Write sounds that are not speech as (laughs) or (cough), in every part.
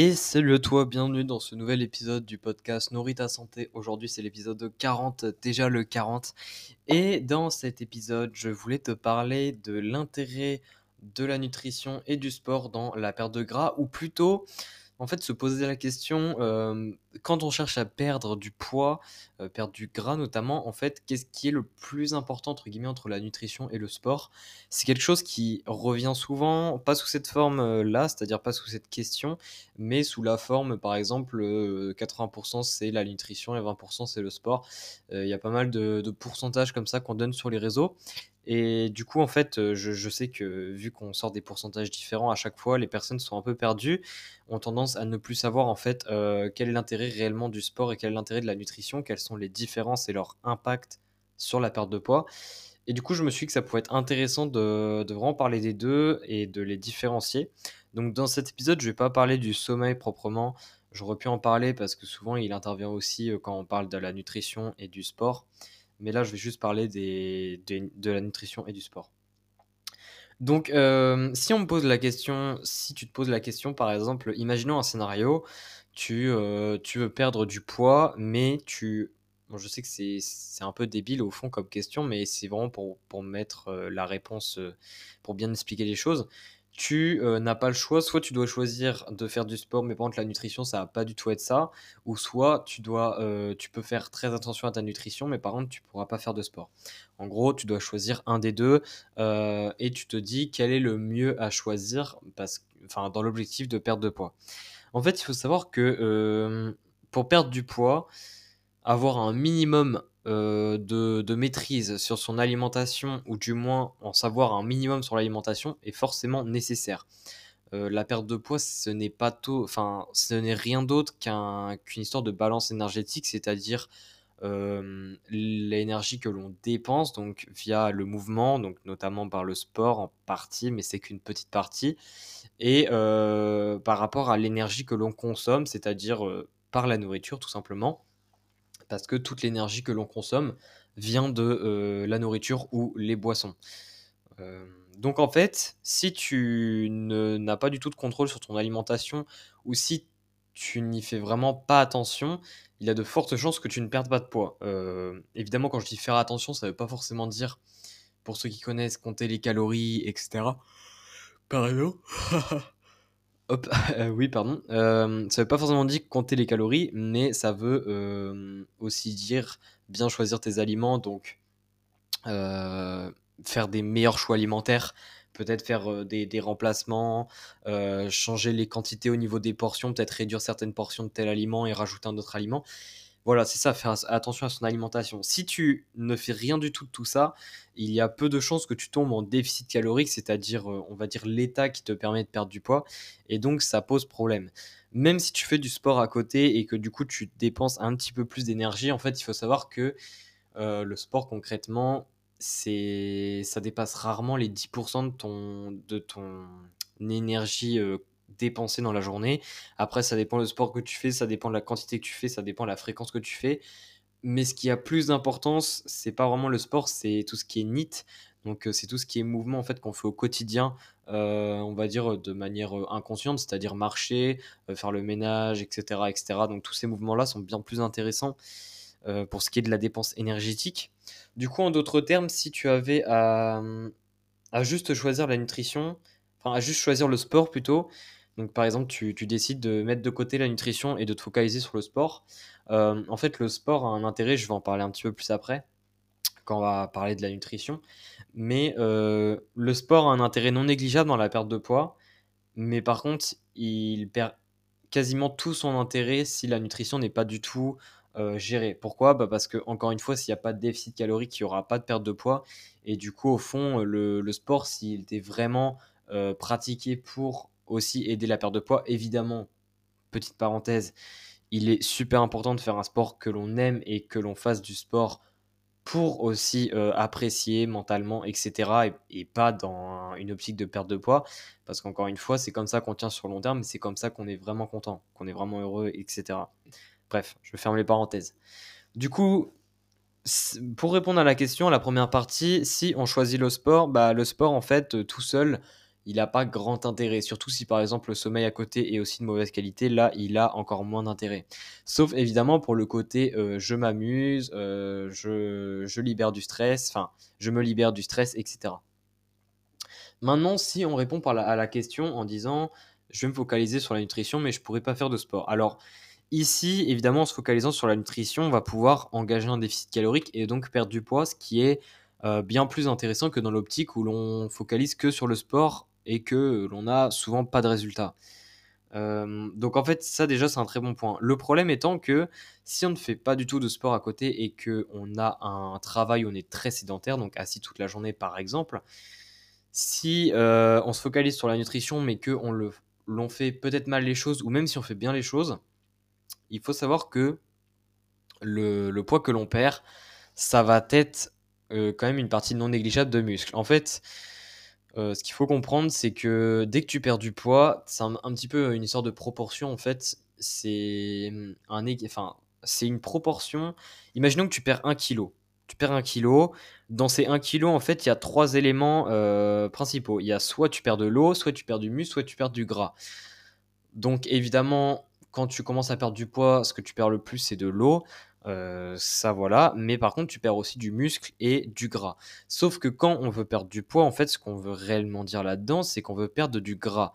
Et salut à toi, bienvenue dans ce nouvel épisode du podcast Nourris ta santé. Aujourd'hui c'est l'épisode 40, déjà le 40. Et dans cet épisode, je voulais te parler de l'intérêt de la nutrition et du sport dans la perte de gras, ou plutôt en fait, se poser la question, quand on cherche à perdre du poids, perdre du gras notamment, en fait, qu'est-ce qui est le plus important entre guillemets entre la nutrition et le sport? C'est quelque chose qui revient souvent, pas sous cette forme, là, c'est-à-dire pas sous cette question, mais sous la forme, par exemple, 80% c'est la nutrition et 20% c'est le sport. il y a pas mal de pourcentages comme ça qu'on donne sur les réseaux et du coup, en fait, je sais que vu qu'on sort des pourcentages différents à chaque fois, les personnes sont un peu perdues, ont tendance à ne plus savoir en fait quel est l'intérêt réellement du sport et quel est l'intérêt de la nutrition, quelles sont les différences et leur impact sur la perte de poids. Et du coup, je me suis dit que ça pouvait être intéressant de, vraiment parler des deux et de les différencier. Donc, dans cet épisode, je ne vais pas parler du sommeil proprement. J'aurais pu en parler parce que souvent, il intervient aussi quand on parle de la nutrition et du sport mais là je vais juste parler des, de la nutrition et du sport. Donc, euh, si on me pose la question, si tu te poses la question, par exemple, imaginons un scénario, tu, euh, tu veux perdre du poids, mais tu... Je sais que c'est un peu débile au fond comme question, mais c'est vraiment pour, mettre euh, la réponse, pour bien expliquer les choses tu euh, n'as pas le choix, soit tu dois choisir de faire du sport, mais par contre la nutrition, ça va pas du tout être ça, ou soit tu dois, euh, tu peux faire très attention à ta nutrition, mais par contre tu pourras pas faire de sport. En gros, tu dois choisir un des deux, euh, et tu te dis quel est le mieux à choisir, parce, dans l'objectif de perdre de poids. En fait, il faut savoir que pour perdre du poids, avoir un minimum euh, de, maîtrise sur son alimentation, ou du moins en savoir un minimum sur l'alimentation, est forcément nécessaire. Euh, la perte de poids, ce n'est pas tôt, enfin, ce n'est rien d'autre qu'une histoire de balance énergétique, c'est-à-dire euh, l'énergie que l'on dépense, donc via le mouvement, donc notamment par le sport en partie, mais c'est qu'une petite partie, et par rapport à l'énergie que l'on consomme, c'est-à-dire par la nourriture tout simplement parce que toute l'énergie que l'on consomme vient de euh, la nourriture ou les boissons. Euh, donc en fait, si tu n'as pas du tout de contrôle sur ton alimentation ou si tu n'y fais vraiment pas attention, il y a de fortes chances que tu ne perdes pas de poids. Euh, évidemment, quand je dis faire attention, ça ne veut pas forcément dire, pour ceux qui connaissent, compter les calories, etc. Par exemple. (laughs) Hop, (laughs) euh, oui, pardon. Euh, ça veut pas forcément dire compter les calories, mais ça veut aussi dire bien choisir tes aliments, donc faire des meilleurs choix alimentaires, peut-être faire des, remplacements, changer les quantités au niveau des portions, peut-être réduire certaines portions de tel aliment et rajouter un autre aliment. Voilà, c'est ça, faire attention à son alimentation. Si tu ne fais rien du tout de tout ça, il y a peu de chances que tu tombes en déficit calorique, c'est-à-dire, on va dire, l'état qui te permet de perdre du poids, et donc ça pose problème. Même si tu fais du sport à côté et que du coup tu dépenses un petit peu plus d'énergie, en fait, il faut savoir que le sport concrètement, c'est ça dépasse rarement les 10% de ton, de ton énergie euh, dépenser dans la journée. Après, ça dépend du sport que tu fais, ça dépend de la quantité que tu fais, ça dépend de la fréquence que tu fais. Mais ce qui a plus d'importance, c'est pas vraiment le sport, c'est tout ce qui est NIT. Donc, euh, c'est tout ce qui est mouvement en fait qu'on fait au quotidien, euh, on va dire de manière inconsciente, c'est-à-dire marcher, faire le ménage, etc., etc. Donc, tous ces mouvements-là sont bien plus intéressants pour ce qui est de la dépense énergétique. Du coup, en d'autres termes, si tu avais à, à juste choisir la nutrition, enfin à juste choisir le sport plutôt, donc, par exemple, tu, décides de mettre de côté la nutrition et de te focaliser sur le sport. Euh, en fait, le sport a un intérêt, je vais en parler un petit peu plus après, quand on va parler de la nutrition. Mais euh, le sport a un intérêt non négligeable dans la perte de poids. Mais par contre, il perd quasiment tout son intérêt si la nutrition n'est pas du tout euh, gérée. Pourquoi? Bah Parce que, encore une fois, s'il n'y a pas de déficit calorique, il n'y aura pas de perte de poids. Et du coup, au fond, le, le sport, s'il était vraiment pratiqué pour aussi aider la perte de poids. Évidemment, petite parenthèse, il est super important de faire un sport que l'on aime et que l'on fasse du sport pour aussi euh, apprécier mentalement, etc. Et, pas dans une optique de perte de poids. Parce qu'encore une fois, c'est comme ça qu'on tient sur long terme, c'est comme ça qu'on est vraiment content, qu'on est vraiment heureux, etc. Bref, je ferme les parenthèses. Du coup, pour répondre à la question, la première partie, si on choisit le sport, bah, le sport, en fait, tout seul, il n'a pas grand intérêt. Surtout si par exemple le sommeil à côté est aussi de mauvaise qualité, là il a encore moins d'intérêt. Sauf évidemment pour le côté euh, je m'amuse, euh, je, libère du stress, enfin je me libère du stress, etc. Maintenant, si on répond à la question en disant je vais me focaliser sur la nutrition, mais je ne pourrais pas faire de sport. Alors ici, évidemment, en se focalisant sur la nutrition, on va pouvoir engager un déficit calorique et donc perdre du poids, ce qui est euh, bien plus intéressant que dans l'optique où l'on focalise que sur le sport et que l'on n'a souvent pas de résultats. Euh, donc en fait, ça déjà c'est un très bon point. Le problème étant que si on ne fait pas du tout de sport à côté et que on a un travail où on est très sédentaire, donc assis toute la journée par exemple, si euh, on se focalise sur la nutrition mais que l'on fait peut-être mal les choses ou même si on fait bien les choses, il faut savoir que le, poids que l'on perd, ça va être euh, quand même une partie non négligeable de muscles. En fait, euh, ce qu'il faut comprendre, c'est que dès que tu perds du poids, c'est un, petit peu une histoire de proportion. En fait, c'est un, enfin, c'est une proportion. Imaginons que tu perds 1 kg. Tu perds 1 kg. Dans ces 1 kg, en fait, il y a trois éléments euh, principaux. Il y a soit tu perds de l'eau, soit tu perds du muscle, soit tu perds du gras. Donc évidemment, quand tu commences à perdre du poids, ce que tu perds le plus, c'est de l'eau. Euh, ça voilà, mais par contre tu perds aussi du muscle et du gras. Sauf que quand on veut perdre du poids, en fait ce qu'on veut réellement dire là-dedans, c'est qu'on veut perdre du gras.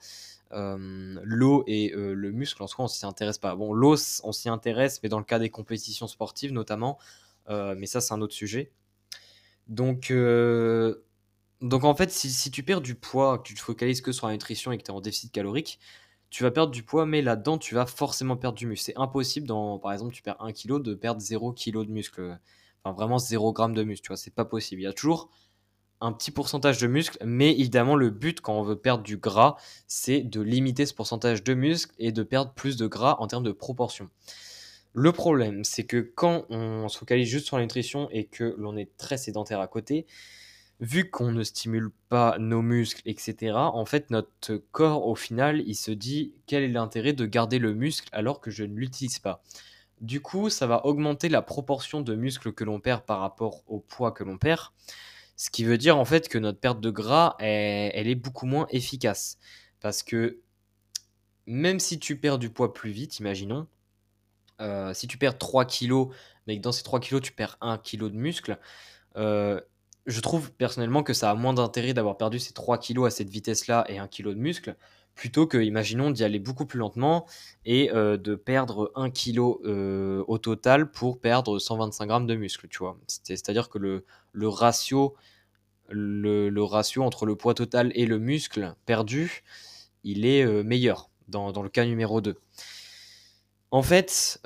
Euh, l'eau et euh, le muscle en soi on s'y intéresse pas. Bon l'eau on s'y intéresse mais dans le cas des compétitions sportives notamment, mais ça c'est un autre sujet. Donc, donc en fait si, si, tu perds du poids, que tu te focalises que sur la nutrition et que tu es en déficit calorique, tu vas perdre du poids, mais là-dedans, tu vas forcément perdre du muscle. C'est impossible, dans, par exemple, tu perds 1 kg, de perdre 0 kg de muscle. Enfin, vraiment 0 g de muscle, tu vois, c'est pas possible. Il y a toujours un petit pourcentage de muscle, mais évidemment, le but quand on veut perdre du gras, c'est de limiter ce pourcentage de muscle et de perdre plus de gras en termes de proportion. Le problème, c'est que quand on se focalise juste sur la nutrition et que l'on est très sédentaire à côté, vu qu'on ne stimule pas nos muscles, etc., en fait, notre corps, au final, il se dit quel est l'intérêt de garder le muscle alors que je ne l'utilise pas? Du coup, ça va augmenter la proportion de muscles que l'on perd par rapport au poids que l'on perd. Ce qui veut dire en fait que notre perte de gras, elle, est beaucoup moins efficace. Parce que même si tu perds du poids plus vite, imaginons, euh, si tu perds 3 kg, mais que dans ces 3 kg tu perds 1 kg de muscle, euh, je trouve personnellement que ça a moins d'intérêt d'avoir perdu ces 3 kilos à cette vitesse-là et 1 kg de muscle, plutôt que, imaginons, d'y aller beaucoup plus lentement et euh, de perdre 1 kg euh, au total pour perdre 125 grammes de muscle, tu vois. C'est-à-dire que le, le ratio, le, ratio entre le poids total et le muscle perdu, il est euh, meilleur dans, dans, le cas numéro 2. En fait,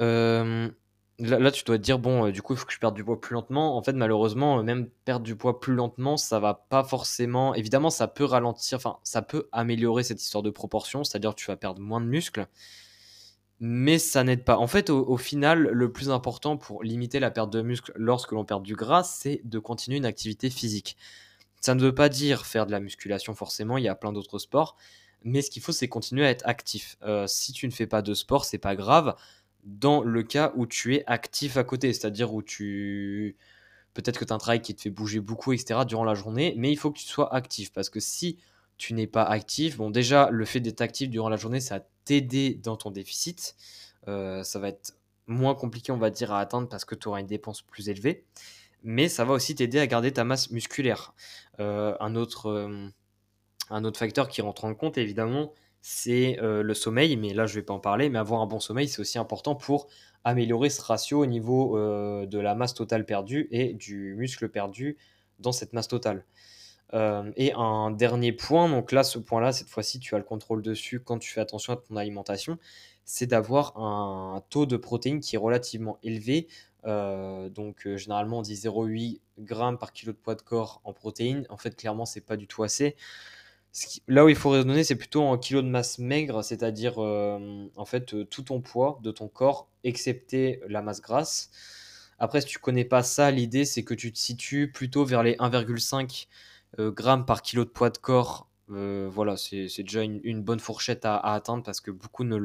Là, tu dois te dire, bon, euh, du coup, il faut que je perde du poids plus lentement. En fait, malheureusement, euh, même perdre du poids plus lentement, ça va pas forcément. Évidemment, ça peut ralentir, enfin, ça peut améliorer cette histoire de proportion, c'est-à-dire que tu vas perdre moins de muscles, mais ça n'aide pas. En fait, au, final, le plus important pour limiter la perte de muscle lorsque l'on perd du gras, c'est de continuer une activité physique. Ça ne veut pas dire faire de la musculation forcément, il y a plein d'autres sports, mais ce qu'il faut, c'est continuer à être actif. Euh, si tu ne fais pas de sport, c'est pas grave dans le cas où tu es actif à côté, c'est-à-dire où tu... Peut-être que tu as un travail qui te fait bouger beaucoup, etc. durant la journée, mais il faut que tu sois actif, parce que si tu n'es pas actif, bon déjà, le fait d'être actif durant la journée, ça va t'aider dans ton déficit. Euh, ça va être moins compliqué, on va dire, à atteindre parce que tu auras une dépense plus élevée. Mais ça va aussi t'aider à garder ta masse musculaire. Euh, un, autre, euh, un autre facteur qui rentre en compte, évidemment, c'est euh, le sommeil, mais là je ne vais pas en parler, mais avoir un bon sommeil, c'est aussi important pour améliorer ce ratio au niveau euh, de la masse totale perdue et du muscle perdu dans cette masse totale. Euh, et un dernier point, donc là, ce point-là, cette fois-ci, tu as le contrôle dessus quand tu fais attention à ton alimentation, c'est d'avoir un taux de protéines qui est relativement élevé. donc généralement, on dit 0,8 g par kilo de poids de corps en protéines. En fait, clairement, c'est pas du tout assez là où il faut raisonner, c'est plutôt en kilos de masse maigre, c'est-à-dire euh, en fait euh, tout ton poids de ton corps, excepté la masse grasse. Après, si tu connais pas ça, l'idée c'est que tu te situes plutôt vers les 1,5 euh, grammes par kilo de poids de corps. voilà, c'est déjà une, bonne fourchette à, atteindre parce que beaucoup ne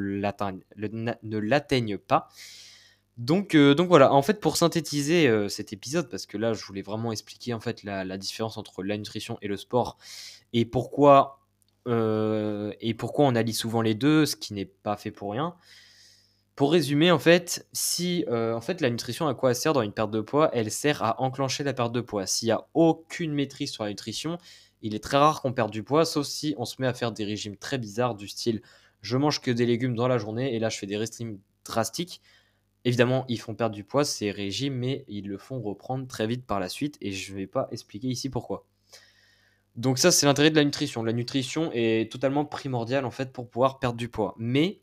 l'atteignent pas. Donc, donc voilà, en fait, pour synthétiser cet épisode, parce que là, je voulais vraiment expliquer en fait la différence entre la nutrition et le sport et pourquoi euh, et pourquoi on allie souvent les deux, ce qui n'est pas fait pour rien. Pour résumer, en fait, si euh, en fait la nutrition à quoi elle sert dans une perte de poids Elle sert à enclencher la perte de poids. S'il n'y a aucune maîtrise sur la nutrition, il est très rare qu'on perde du poids, sauf si on se met à faire des régimes très bizarres du style je mange que des légumes dans la journée et là je fais des régimes drastiques. Évidemment, ils font perdre du poids ces régimes, mais ils le font reprendre très vite par la suite et je ne vais pas expliquer ici pourquoi. Donc ça, c'est l'intérêt de la nutrition. La nutrition est totalement primordiale en fait pour pouvoir perdre du poids. Mais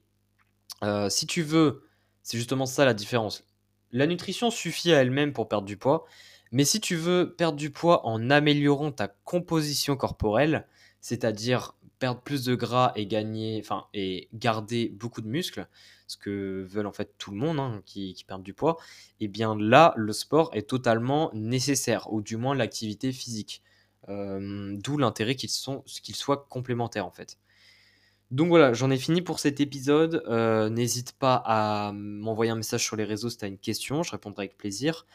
euh, si tu veux, c'est justement ça la différence. La nutrition suffit à elle-même pour perdre du poids, mais si tu veux perdre du poids en améliorant ta composition corporelle, c'est-à-dire perdre plus de gras et gagner, enfin, et garder beaucoup de muscles, ce que veulent en fait tout le monde hein, qui, qui perd du poids, et eh bien là, le sport est totalement nécessaire, ou du moins l'activité physique. D'où l'intérêt qu'ils soient complémentaires en fait. Donc voilà, j'en ai fini pour cet épisode. Euh, n'hésite pas à m'envoyer un message sur les réseaux si tu as une question, je répondrai avec plaisir.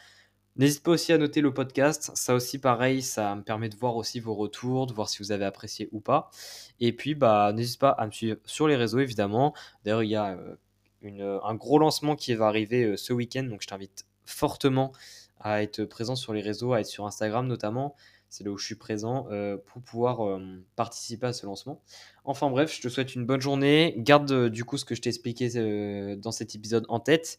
N'hésite pas aussi à noter le podcast, ça aussi pareil, ça me permet de voir aussi vos retours, de voir si vous avez apprécié ou pas. Et puis bah n'hésite pas à me suivre sur les réseaux évidemment. D'ailleurs il y a euh, un gros lancement qui va arriver ce week-end, donc je t'invite fortement à être présent sur les réseaux, à être sur Instagram notamment c'est là où je suis présent euh, pour pouvoir euh, participer à ce lancement. Enfin bref, je te souhaite une bonne journée. Garde euh, du coup ce que je t'ai expliqué dans cet épisode en tête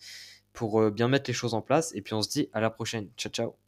pour bien mettre les choses en place. Et puis on se dit à la prochaine. Ciao ciao